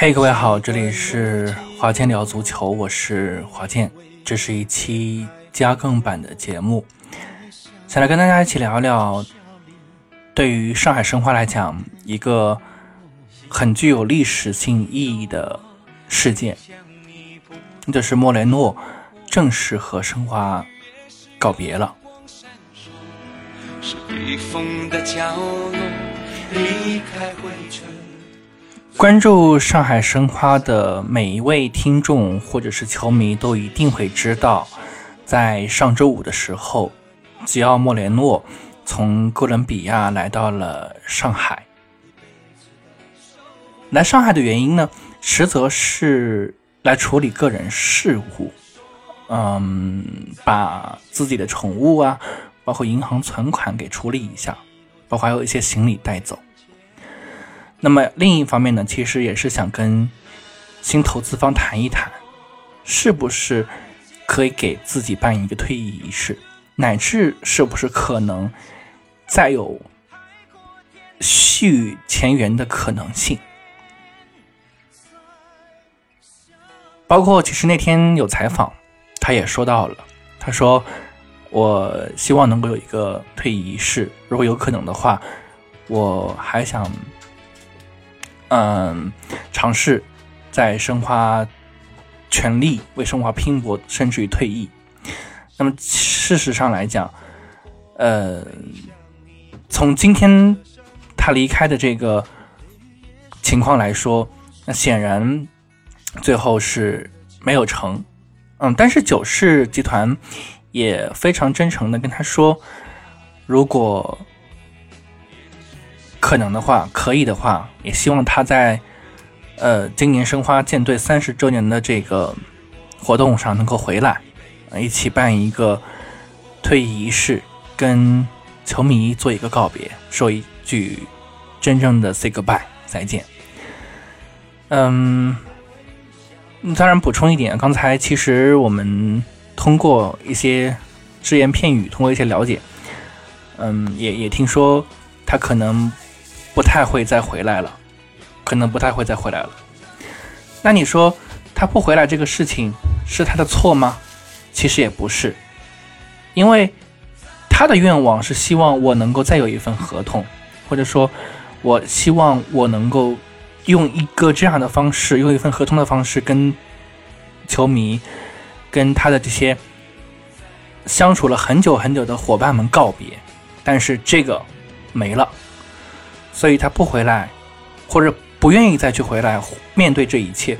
嘿，各位好，这里是华健聊足球，我是华健，这是一期加更版的节目，想来跟大家一起聊聊，对于上海申花来讲，一个很具有历史性意义的事件，那就是莫雷诺正式和申花告别了。关注上海申花的每一位听众或者是球迷都一定会知道，在上周五的时候，吉奥莫雷诺从哥伦比亚来到了上海。来上海的原因呢，实则是来处理个人事务，嗯，把自己的宠物啊，包括银行存款给处理一下，包括还有一些行李带走。那么另一方面呢，其实也是想跟新投资方谈一谈，是不是可以给自己办一个退役仪式，乃至是不是可能再有续前缘的可能性。包括其实那天有采访，他也说到了，他说：“我希望能够有一个退役仪式，如果有可能的话，我还想。”嗯，尝试在申花全力为申花拼搏，甚至于退役。那么事实上来讲，呃，从今天他离开的这个情况来说，那显然最后是没有成。嗯，但是九世集团也非常真诚的跟他说，如果。可能的话，可以的话，也希望他在，呃，今年申花舰队三十周年的这个活动上能够回来，一起办一个退役仪式，跟球迷做一个告别，说一句真正的 say goodbye 再见。嗯，当然补充一点，刚才其实我们通过一些只言片语，通过一些了解，嗯，也也听说他可能。不太会再回来了，可能不太会再回来了。那你说他不回来这个事情是他的错吗？其实也不是，因为他的愿望是希望我能够再有一份合同，或者说，我希望我能够用一个这样的方式，用一份合同的方式跟球迷、跟他的这些相处了很久很久的伙伴们告别。但是这个没了。所以他不回来，或者不愿意再去回来面对这一切，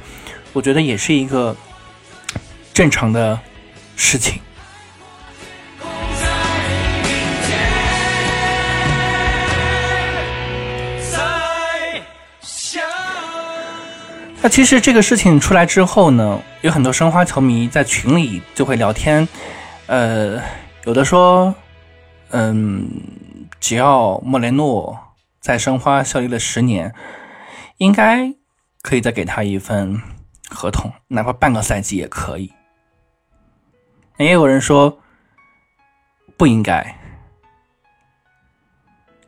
我觉得也是一个正常的事情。那其实这个事情出来之后呢，有很多申花球迷在群里就会聊天，呃，有的说，嗯，只要莫雷诺。在申花效力了十年，应该可以再给他一份合同，哪怕半个赛季也可以。也有人说不应该。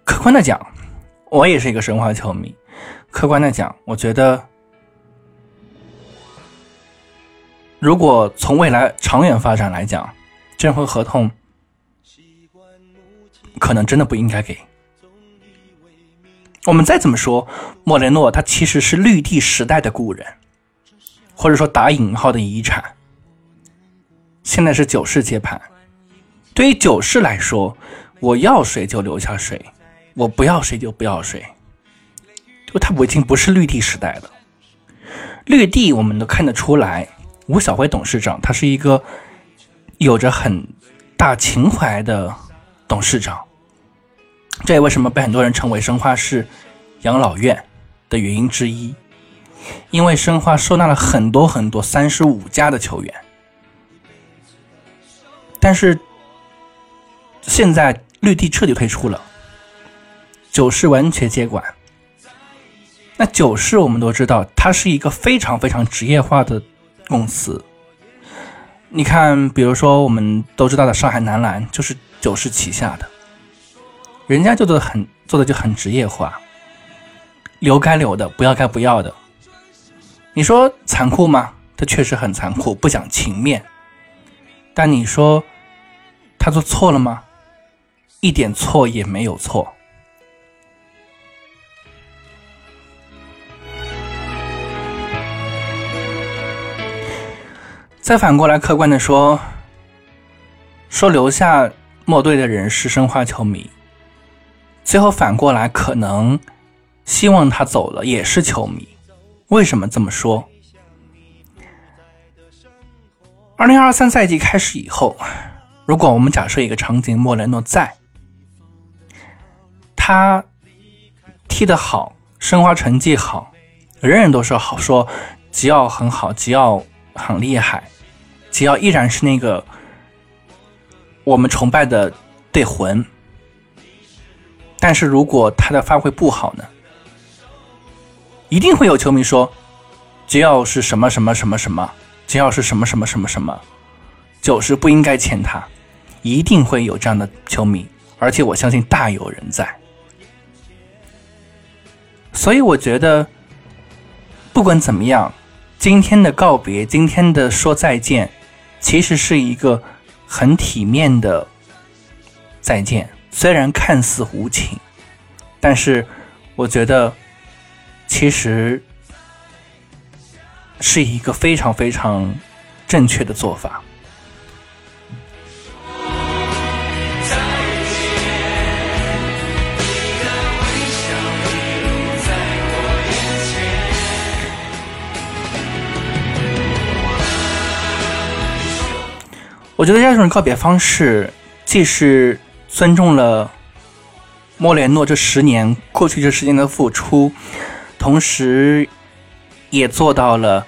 客观的讲，我也是一个申花球迷。客观的讲，我觉得，如果从未来长远发展来讲，这份合同可能真的不应该给。我们再怎么说，莫雷诺他其实是绿地时代的故人，或者说打引号的遗产。现在是九世接盘，对于九世来说，我要谁就留下谁，我不要谁就不要谁。就他已经不是绿地时代了。绿地我们都看得出来，吴晓辉董事长他是一个有着很大情怀的董事长。这也为什么被很多人称为申花是养老院的原因之一，因为申花收纳了很多很多三十五家的球员，但是现在绿地彻底退出了，九世完全接管。那九世我们都知道，它是一个非常非常职业化的公司。你看，比如说我们都知道的上海男篮，就是九世旗下的。人家就做的很做的就很职业化，留该留的，不要该不要的。你说残酷吗？他确实很残酷，不讲情面。但你说他做错了吗？一点错也没有错。再反过来客观的说，说留下莫队的人是申花球迷，最后反过来可能希望他走了也是球迷。为什么这么说？二零二三赛季开始以后，如果我们假设一个场景，莫雷诺在，他踢得好，申花成绩好，人人都说好，说吉奥很好，吉奥很厉害。吉奥依然是那个我们崇拜的队魂，但是如果他的发挥不好呢？一定会有球迷说，只要是什么什么什么什么，只要是什么什么什么什么，就是不应该签他，一定会有这样的球迷，而且我相信大有人在。所以我觉得，不管怎么样，今天的告别，今天的说再见。其实是一个很体面的再见，虽然看似无情，但是我觉得其实是一个非常非常正确的做法。我觉得这种告别方式，既是尊重了莫雷诺这十年过去这十年的付出，同时也做到了，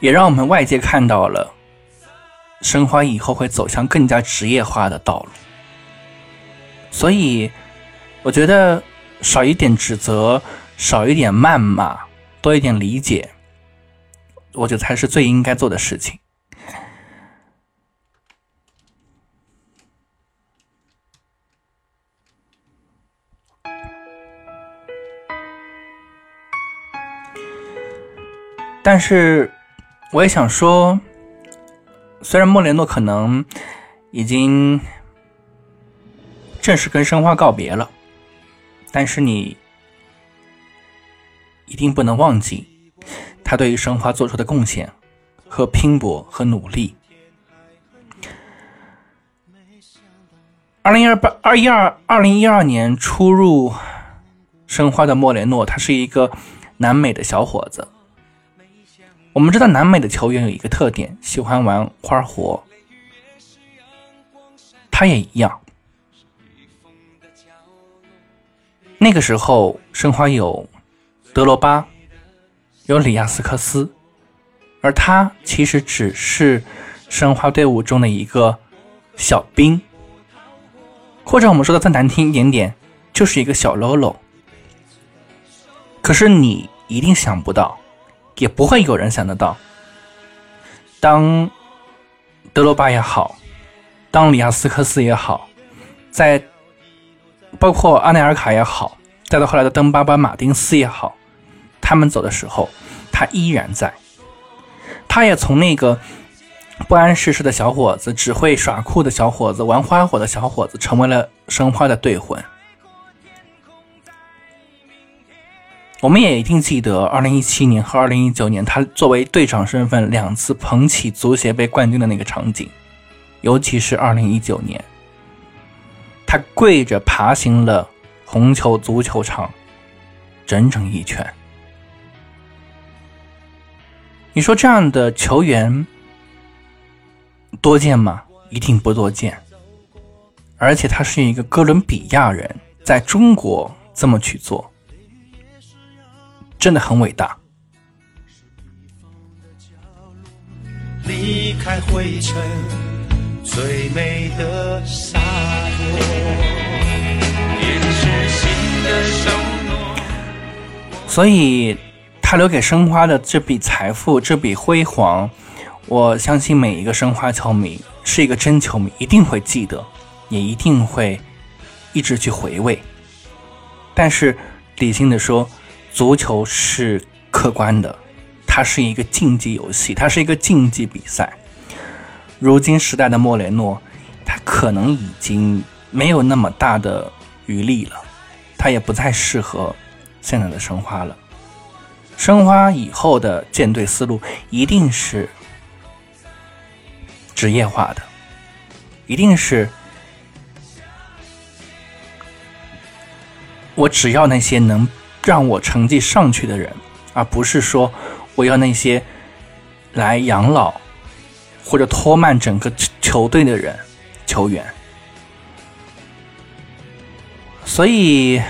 也让我们外界看到了申花以后会走向更加职业化的道路。所以，我觉得少一点指责，少一点谩骂，多一点理解，我觉得才是最应该做的事情。但是，我也想说，虽然莫雷诺可能已经正式跟申花告别了，但是你一定不能忘记他对于申花做出的贡献和拼搏和努力。二零一二八二一二二零一二年初入申花的莫雷诺，他是一个南美的小伙子。我们知道南美的球员有一个特点，喜欢玩花活。他也一样。那个时候，申花有德罗巴，有里亚斯科斯，而他其实只是申花队伍中的一个小兵，或者我们说的再难听一点点，就是一个小喽啰。可是你一定想不到。也不会有人想得到，当德罗巴也好，当里亚斯科斯也好，在包括阿内尔卡也好，再到后来的登巴巴马丁斯也好，他们走的时候，他依然在。他也从那个不谙世事的小伙子，只会耍酷的小伙子，玩花火的小伙子，成为了申花的队魂。我们也一定记得，二零一七年和二零一九年，他作为队长身份两次捧起足协杯冠军的那个场景，尤其是二零一九年，他跪着爬行了红球足球场整整一圈。你说这样的球员多见吗？一定不多见。而且他是一个哥伦比亚人，在中国这么去做。真的很伟大。离开灰尘，最美的洒落，所以，他留给申花的这笔财富，这笔辉煌，我相信每一个申花球迷是一个真球迷，一定会记得，也一定会一直去回味。但是，理性的说。足球是客观的，它是一个竞技游戏，它是一个竞技比赛。如今时代的莫雷诺，他可能已经没有那么大的余力了，他也不再适合现在的申花了。申花以后的舰队思路一定是职业化的，一定是我只要那些能让我成绩上去的人，而不是说我要那些来养老。或者拖慢整个球队的人、球员，所以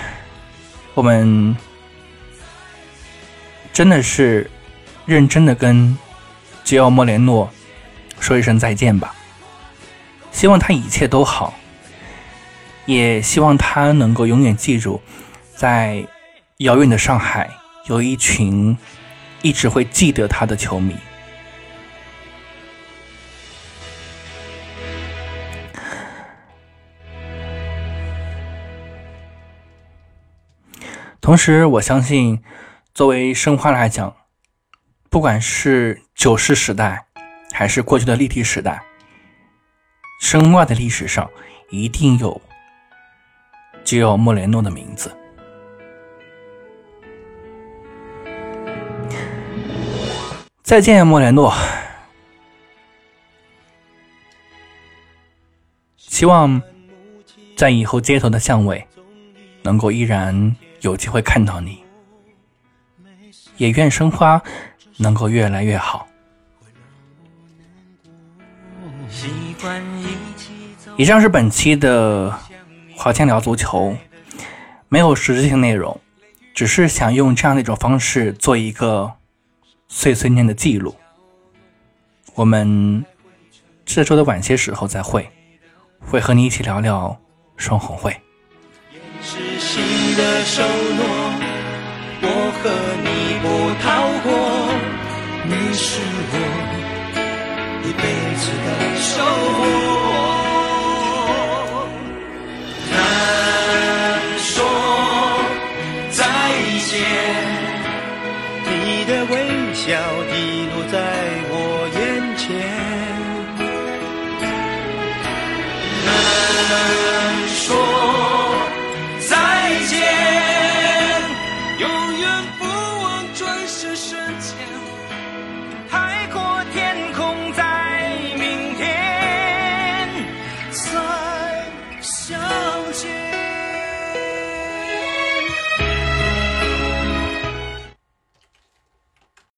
我们真的是认真的跟吉奥莫连诺说一声再见吧。希望他一切都好，也希望他能够永远记住，在遥远的上海有一群一直会记得他的球迷。同时，我相信，作为申花来讲，不管是九世时代，还是过去的立体时代，申花的历史上一定有吉奥莫雷诺的名字。再见，莫雷诺！希望在以后街头的巷尾，能够依然。有机会看到你，也愿生花能够越来越好。以上是本期的华强聊足球，没有实质性内容，只是想用这样的一种方式做一个碎碎念的记录。我们这周的晚些时候再会，会和你一起聊聊双红会。的承诺，我和你不逃过，你是我一辈子的收获。人说。